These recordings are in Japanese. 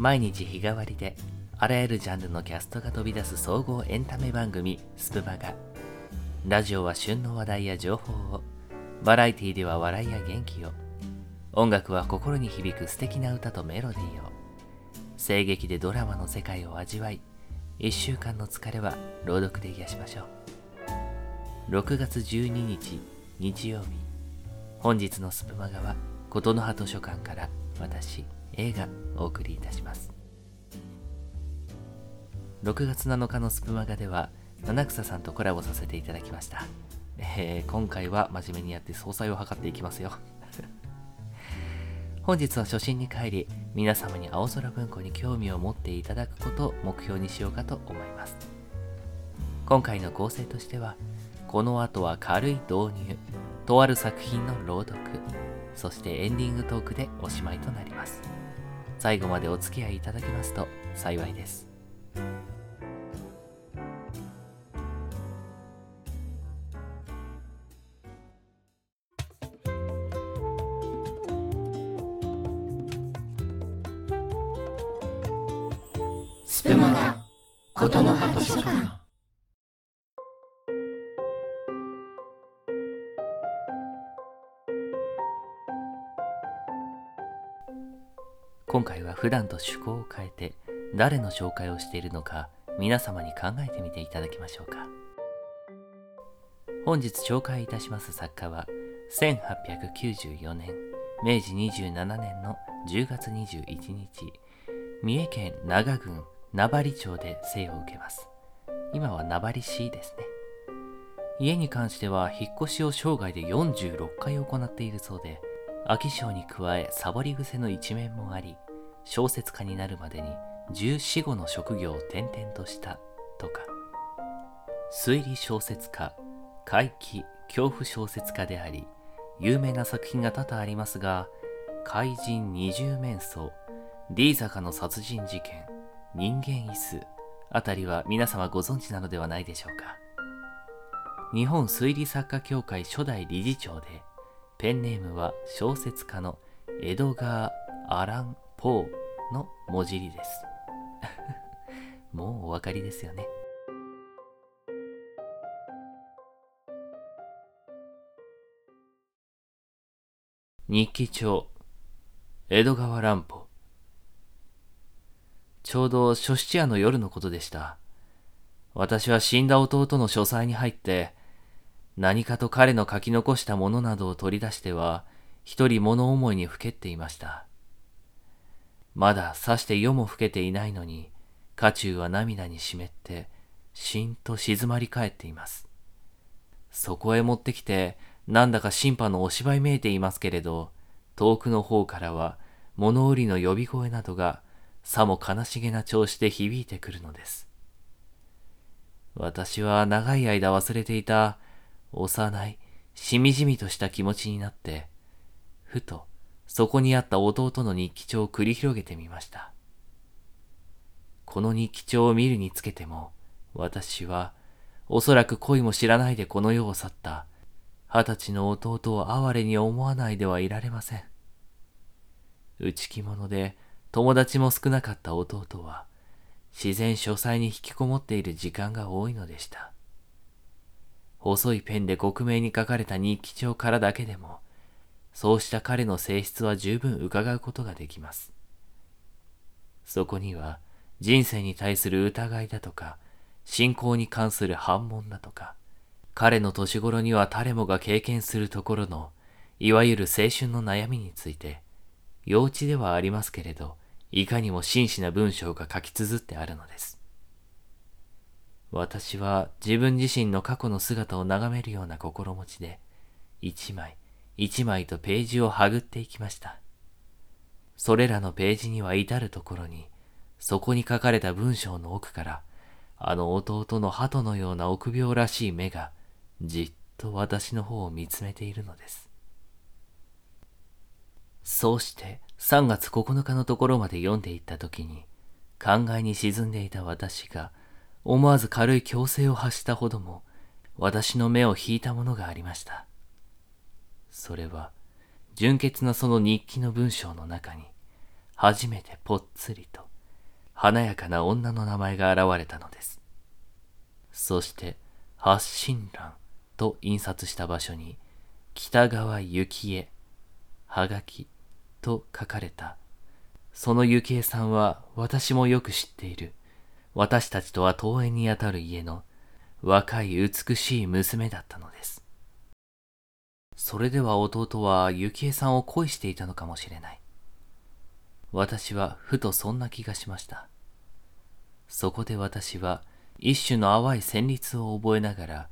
毎日日替わりであらゆるジャンルのキャストが飛び出す総合エンタメ番組スプマガラジオは旬の話題や情報をバラエティでは笑いや元気を。音楽は心に響く素敵な歌とメロディーを。声劇でドラマの世界を味わい1週間の疲れは朗読で癒しましょう。6月12日日曜日。本日のスプマガは琴の葉図書館から私映画お送りいたします。6月7日のスプマガでは七草さんとコラボさせていただきました、えー、今回は真面目にやって総裁を図っていきますよ。本日は初心に帰り皆様に青空文庫に興味を持っていただくことを目標にしようかと思います。今回の構成としてはこの後は軽い導入とある作品の朗読そしてエンディングトークでおしまいとなります。最後までお付き合いいただけますと幸いです。スプマガ琴の葉図書館普段と趣向を変えて誰の紹介をしているのか皆様に考えてみていただきましょうか本日紹介いたします作家は1894年明治27年の10月21日三重県長郡名張町で生を受けます。今は名張市ですね。家に関しては引っ越しを生涯で46回行っているそうで、飽き性に加えサボり癖の一面もあり、小説家になるまでに14、5の職業を転々としたとか。推理小説家、怪奇、恐怖小説家であり、有名な作品が多々ありますが、怪人二重面相、D 坂の殺人事件、人間椅子あたりは皆様ご存知なのではないでしょうか。日本推理作家協会初代理事長で、ペンネームは小説家のエドガー・アラン・ポーの文字りです。もうお分かりですよね。日記帳江戸川乱歩ちょうど初七夜の夜のことでした。私は死んだ弟の書斎に入って、何かと彼の書き残したものなどを取り出しては、一人物思いにふけっていました。まださして夜も更けていないのに、家中は涙に湿って、しんと静まり返っています。そこへ持ってきて、なんだか審判のお芝居めいていますけれど、遠くの方からは物売りの呼び声などがさも悲しげな調子で響いてくるのです。私は長い間忘れていた幼い、しみじみとした気持ちになって、ふとそこにあった弟の日記帳を繰り広げてみました。この日記帳を見るにつけても、私はおそらく恋も知らないでこの世を去った二十歳の弟を哀れに思わないではいられません。内気者で友達も少なかった弟は、自然書斎に引きこもっている時間が多いのでした。細いペンで克明に書かれた日記帳からだけでも、そうした彼の性質は十分伺うことができます。そこには、人生に対する疑いだとか、信仰に関する反問だとか、彼の年頃には誰もが経験するところの、いわゆる青春の悩みについて、幼稚ではありますけれど、いかにも真摯な文章が書き綴ってあるのです。私は自分自身の過去の姿を眺めるような心持ちで、一枚一枚とページをはぐっていきました。それらのページには至るところに、そこに書かれた文章の奥から、あの弟の鳩のような臆病らしい目が、じっと私の方を見つめているのです。そうして3月9日のところまで読んでいった時に、考えに沈んでいた私が、思わず軽い強制を発したほども、私の目を引いたものがありました。それは、純潔なその日記の文章の中に、初めてぽっつりと、華やかな女の名前が現れたのです。そして、発信欄と印刷した場所に、北川幸恵、はがきと書かれた。その幸恵さんは私もよく知っている。私たちとは遠縁にあたる家の若い美しい娘だったのです。それでは弟は幸恵さんを恋していたのかもしれない。私はふとそんな気がしました。そこで私は一種の淡い旋律を覚えながら、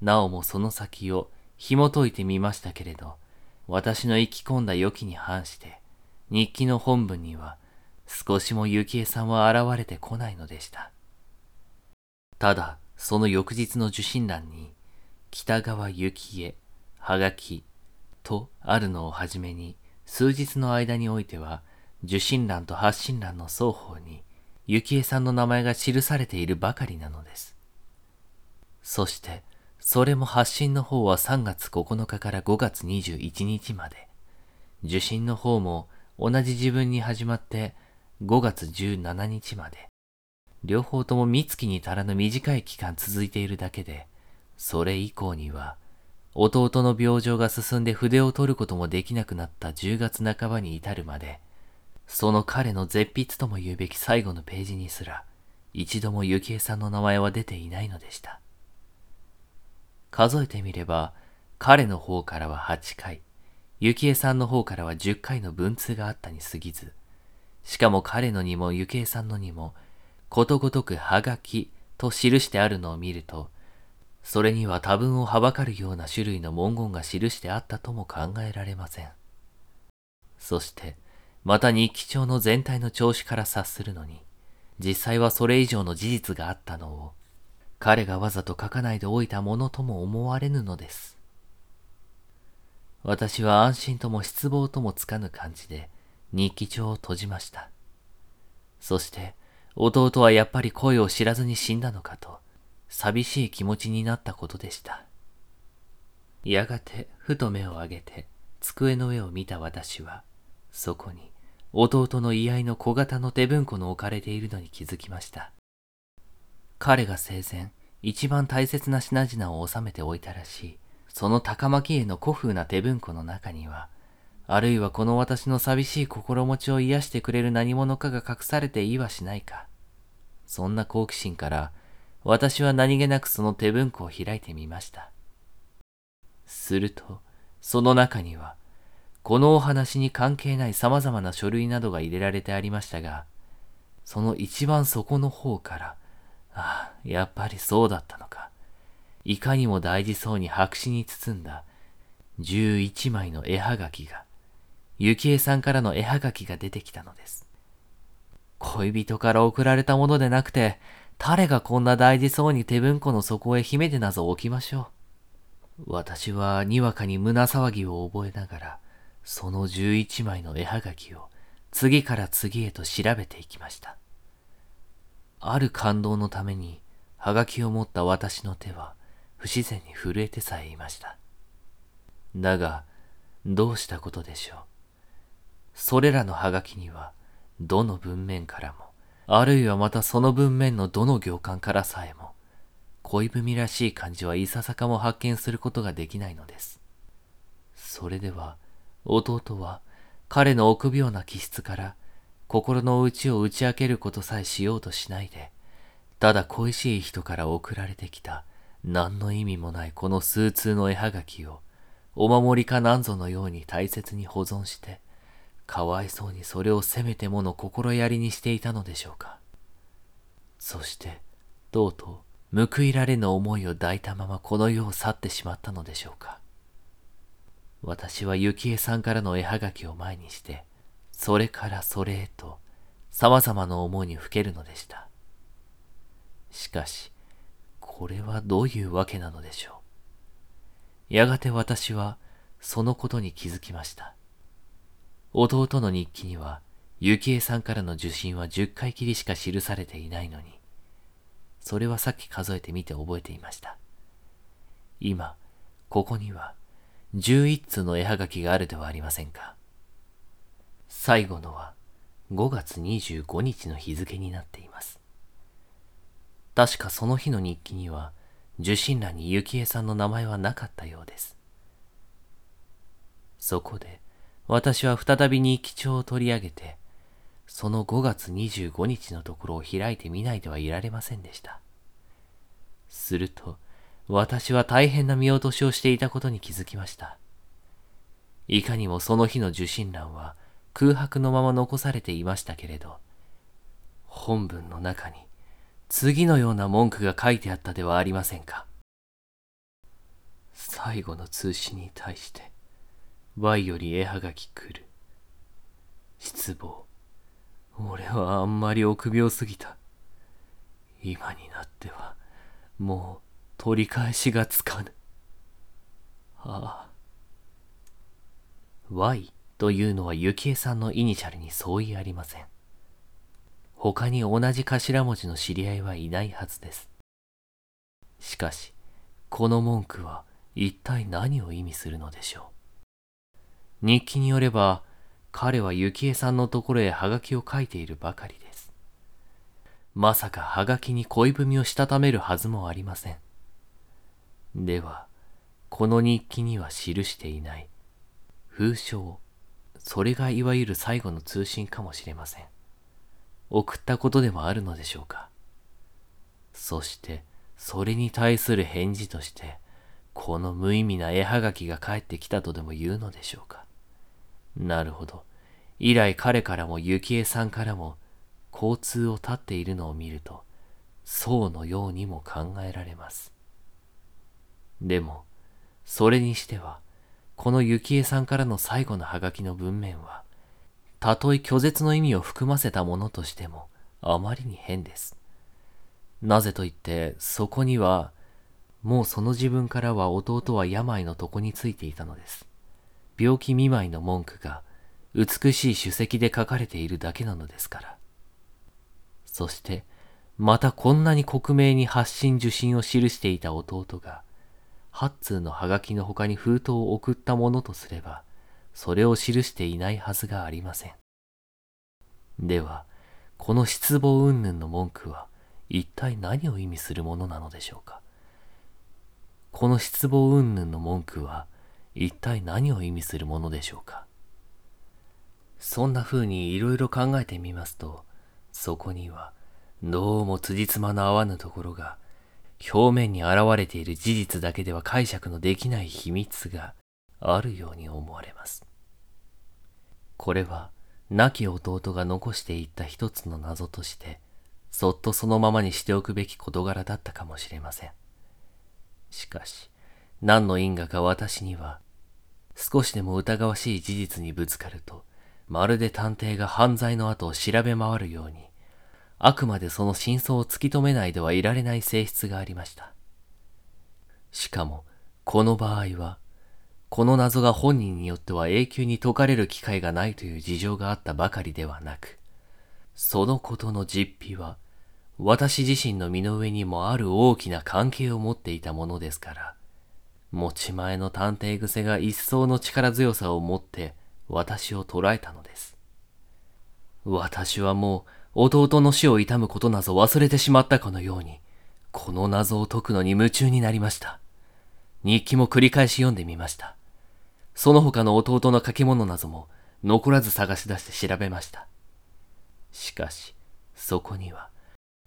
なおもその先を紐解いてみましたけれど、私の生き込んだ予期に反して、日記の本文には少しも幸恵さんは現れてこないのでした。ただ、その翌日の受信欄に、北川幸恵、はがき、とあるのをはじめに、数日の間においては、受信欄と発信欄の双方に、幸恵さんの名前が記されているばかりなのです。そして、それも発信の方は3月9日から5月21日まで、受信の方も同じ自分に始まって5月17日まで、両方とも三月に足らぬ短い期間続いているだけで、それ以降には、弟の病状が進んで筆を取ることもできなくなった10月半ばに至るまで、その彼の絶筆とも言うべき最後のページにすら、一度も幸恵さんの名前は出ていないのでした。数えてみれば、彼の方からは8回、幸恵さんの方からは10回の文通があったに過ぎず、しかも彼のにも幸恵さんのにも、ことごとくはがきと記してあるのを見ると、それには多分をはばかるような種類の文言が記してあったとも考えられません。そして、また日記帳の全体の調子から察するのに、実際はそれ以上の事実があったのを、彼がわざと書かないでおいたものとも思われぬのです。私は安心とも失望ともつかぬ感じで日記帳を閉じました。そして弟はやっぱり声を知らずに死んだのかと寂しい気持ちになったことでした。やがてふと目を上げて机の上を見た私はそこに弟の居合の小型の手文庫の置かれているのに気づきました。彼が生前、一番大切な品々を収めておいたらしい、その高巻絵の古風な手文庫の中には、あるいはこの私の寂しい心持ちを癒してくれる何者かが隠されていいはしないか。そんな好奇心から、私は何気なくその手文庫を開いてみました。すると、その中には、このお話に関係ない様々な書類などが入れられてありましたが、その一番底の方から、ああ、やっぱりそうだったのか。いかにも大事そうに白紙に包んだ11枚の絵はがきが、幸恵さんからの絵はがきが出てきたのです。恋人から送られたものでなくて、誰がこんな大事そうに手文庫の底へ秘めてなぞ置きましょう。私はにわかに胸騒ぎを覚えながら、その十一枚の絵はがきを次から次へと調べていきました。ある感動のために、はがきを持った私の手は不自然に震えてさえいました。だが、どうしたことでしょう。それらのはがきには、どの文面からも、あるいはまたその文面のどの行間からさえも、恋文らしい感じはいささかも発見することができないのです。それでは、弟は彼の臆病な気質から心の内を打ち明けることさえしようとしないで、ただ恋しい人から送られてきた何の意味もないこの数通の絵はがきをお守りかなんぞのように大切に保存して、かわいそうにそれをせめてもの心やりにしていたのでしょうか。そして、とうとう報いられぬ思いを抱いたままこの世を去ってしまったのでしょうか。私は幸恵さんからの絵はがきを前にして、それからそれへと様々な思いにふけるのでした。しかし、これはどういうわけなのでしょう。やがて私はそのことに気づきました。弟の日記には、幸恵さんからの受信は10回きりしか記されていないのに、それはさっき数えてみて覚えていました。今、ここには、11通の絵はがきがあるではありませんか。最後のは、5月25日の日付になっています。確かその日の日記には、受信欄に幸恵さんの名前はなかったようです。そこで、私は再び日記帳を取り上げて、その5月25日のところを開いてみないではいられませんでした。すると、私は大変な見落としをしていたことに気づきました。いかにもその日の受信欄は空白のまま残されていましたけれど、本文の中に次のような文句が書いてあったではありませんか。最後の通信に対して、Y より絵はがき来る。失望。俺はあんまり臆病すぎた。今になっては、もう取り返しがつかぬ。ああ。Y というのは幸恵さんのイニシャルに相違ありません。他に同じ頭文字の知り合いはいないはずです。しかし、この文句は一体何を意味するのでしょう。日記によれば、彼は幸恵さんのところへハガキを書いているばかりです。まさかハガキに恋文をしたためるはずもありません。では、この日記には記していない封書それがいわゆる最後の通信かもしれません。送ったことでもあるのでしょうか。そして、それに対する返事として、この無意味な絵はがきが返ってきたとでも言うのでしょうか。なるほど。以来彼からも幸恵さんからも交通を断っているのを見ると、そうのようにも考えられます。でも、それにしては、この幸恵さんからの最後のハガキの文面は、たとえ拒絶の意味を含ませたものとしても、あまりに変です。なぜと言って、そこには、もうその自分からは弟は病の床についていたのです。病気見舞いの文句が美しい首席で書かれているだけなのですから。そして、またこんなに克明に発信受信を記していた弟が、八通のハガキの他に封筒を送ったものとすれば、それを記していないはずがありません。では、この失望云々の文句は一体何を意味するものなのでしょうか。この失望云々の文句は一体何を意味するものでしょうか？そんな風にいろいろ考えてみますと、そこにはどうも辻褄の合わぬところが表面に現れている事実だけでは解釈のできない秘密があるように思われます。これは亡き弟が残していった一つの謎として、そっとそのままにしておくべき事柄だったかもしれません。しかし、何の因果か私には少しでも疑わしい事実にぶつかると、まるで探偵が犯罪の後を調べ回るように、あくまでその真相を突き止めないではいられない性質がありました。しかも、この場合は、この謎が本人によっては永久に解かれる機会がないという事情があったばかりではなく、そのことの実費は、私自身の身の上にもある大きな関係を持っていたものですから、持ち前の探偵癖が一層の力強さを持って私を捉えたのです。私はもう弟の死を悼むことなど忘れてしまったかのように、この謎を解くのに夢中になりました。日記も繰り返し読んでみました。その他の弟の書き物なども残らず探し出して調べました。しかし、そこには、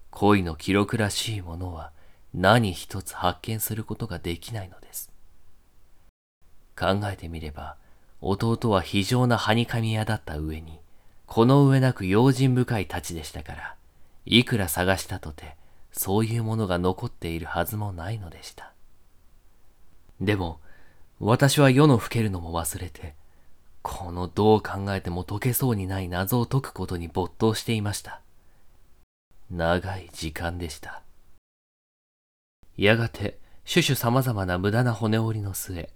恋の記録らしいものは何一つ発見することができないのです。考えてみれば、弟は非常なはにかみ屋だった上に、この上なく用心深い太刀でしたから、いくら探したとて、そういうものが残っているはずもないのでした。でも、私は世の更けるのも忘れて、このどう考えても解けそうにない謎を解くことに没頭していました。長い時間でした。やがて、種々様々な無駄な骨折りの末、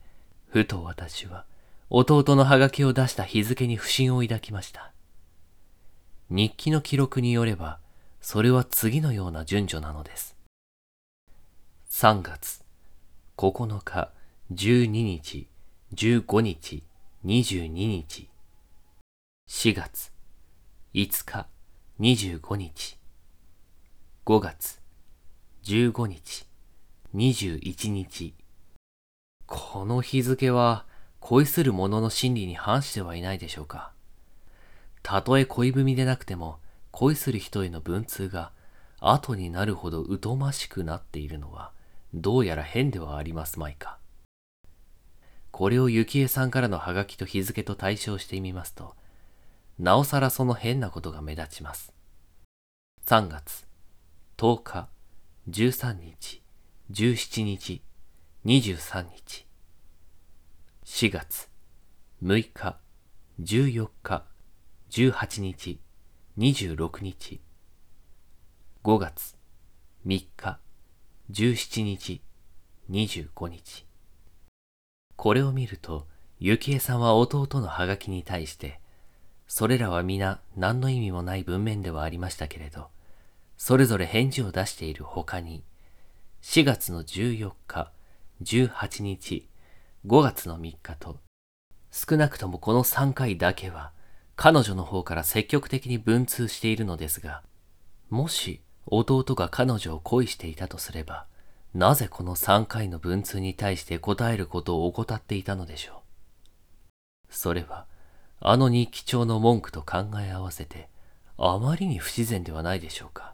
ふと私は弟のハガキを出した日付に不審を抱きました。日記の記録によれば、それは次のような順序なのです。3月、9日、12日、15日、22日。4月、5日、25日。5月、15日、21日。この日付は恋する者の心理に反してはいないでしょうか。たとえ恋文でなくても恋する人への文通が後になるほど疎ましくなっているのはどうやら変ではありますまいか。これを幸恵さんからのハガキと日付と対照してみますと、なおさらその変なことが目立ちます。3月、10日、13日、17日、23日。4月、6日、14日、18日、26日。5月、3日、17日、25日。これを見ると、幸恵さんは弟のハガキに対して、それらは皆何の意味もない文面ではありましたけれど、それぞれ返事を出している他に、4月の14日、18日、5月の3日と、少なくともこの3回だけは、彼女の方から積極的に文通しているのですが、もし弟が彼女を恋していたとすれば、なぜこの3回の文通に対して答えることを怠っていたのでしょう。それは、あの日記帳の文句と考え合わせて、あまりに不自然ではないでしょうか。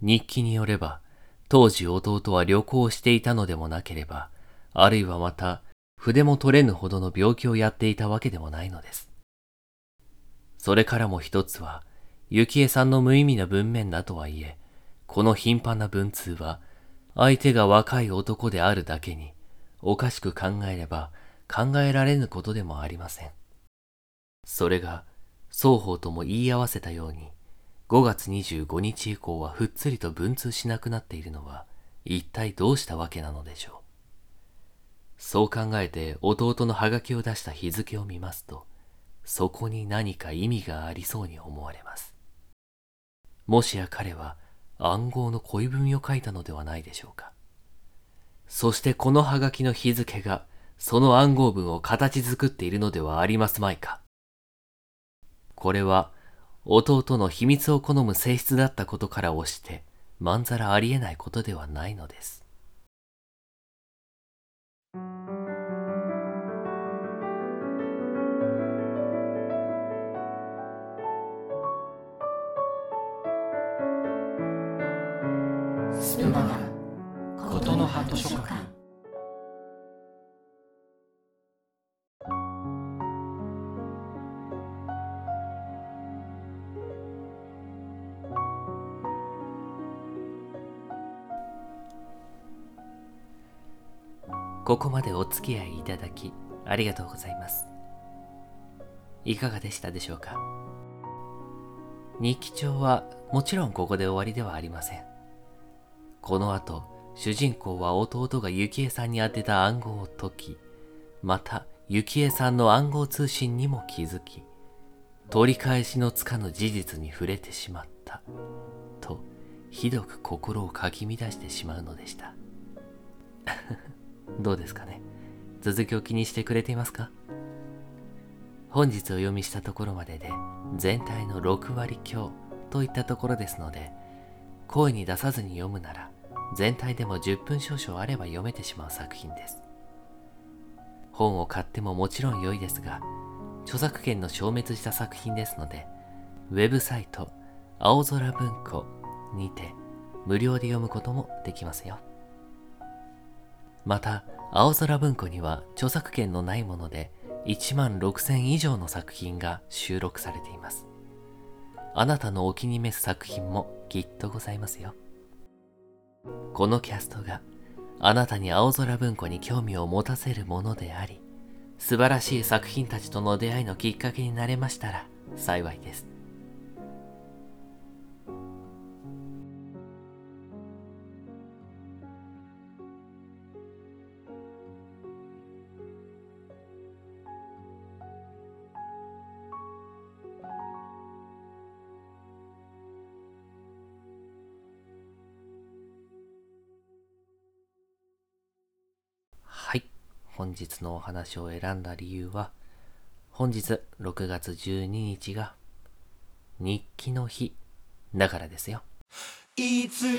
日記によれば、当時弟は旅行していたのでもなければ、あるいはまた筆も取れぬほどの病気をやっていたわけでもないのです。それからも一つは、幸恵さんの無意味な文面だとはいえ、この頻繁な文通は、相手が若い男であるだけに、おかしく考えれば考えられぬことでもありません。それが、双方とも言い合わせたように、5月25日以降はふっつりと文通しなくなっているのは、一体どうしたわけなのでしょう。そう考えて弟のハガキを出した日付を見ますと、そこに何か意味がありそうに思われます。もしや彼は暗号の恋文を書いたのではないでしょうか。そしてこのハガキの日付がその暗号文を形作っているのではありますまいか。これは弟の秘密を好む性質だったことから押して、まんざらありえないことではないのです。スプマガここまでお付き合いいただきありがとうございます。いかがでしたでしょうか？日記帳はもちろんここで終わりではありません。この後、主人公は弟が幸恵さんに当てた暗号を解き、また幸恵さんの暗号通信にも気づき、取り返しのつかぬ事実に触れてしまった、と、ひどく心をかき乱してしまうのでした。どうですかね？続きを気にしてくれていますか？本日お読みしたところまでで全体の6割強といったところですので声に出さずに読むなら全体でも10分少々あれば読めてしまう作品です。本を買ってももちろん良いですが著作権の消滅した作品ですのでウェブサイト青空文庫にて無料で読むこともできますよ。また、青空文庫には著作権のないもので1万6000以上の作品が収録されています。あなたのお気に召す作品もきっとございますよ。このキャストがあなたに青空文庫に興味を持たせるものであり、素晴らしい作品たちとの出会いのきっかけになれましたら幸いです。本日のお話を選んだ理由は、本日6月12日が日記の日だからですよ。いつでも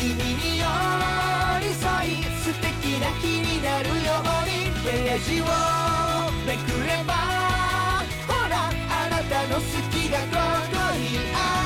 君に寄り添い素敵な日になるようにページをめくればほらあなたの好きがここにある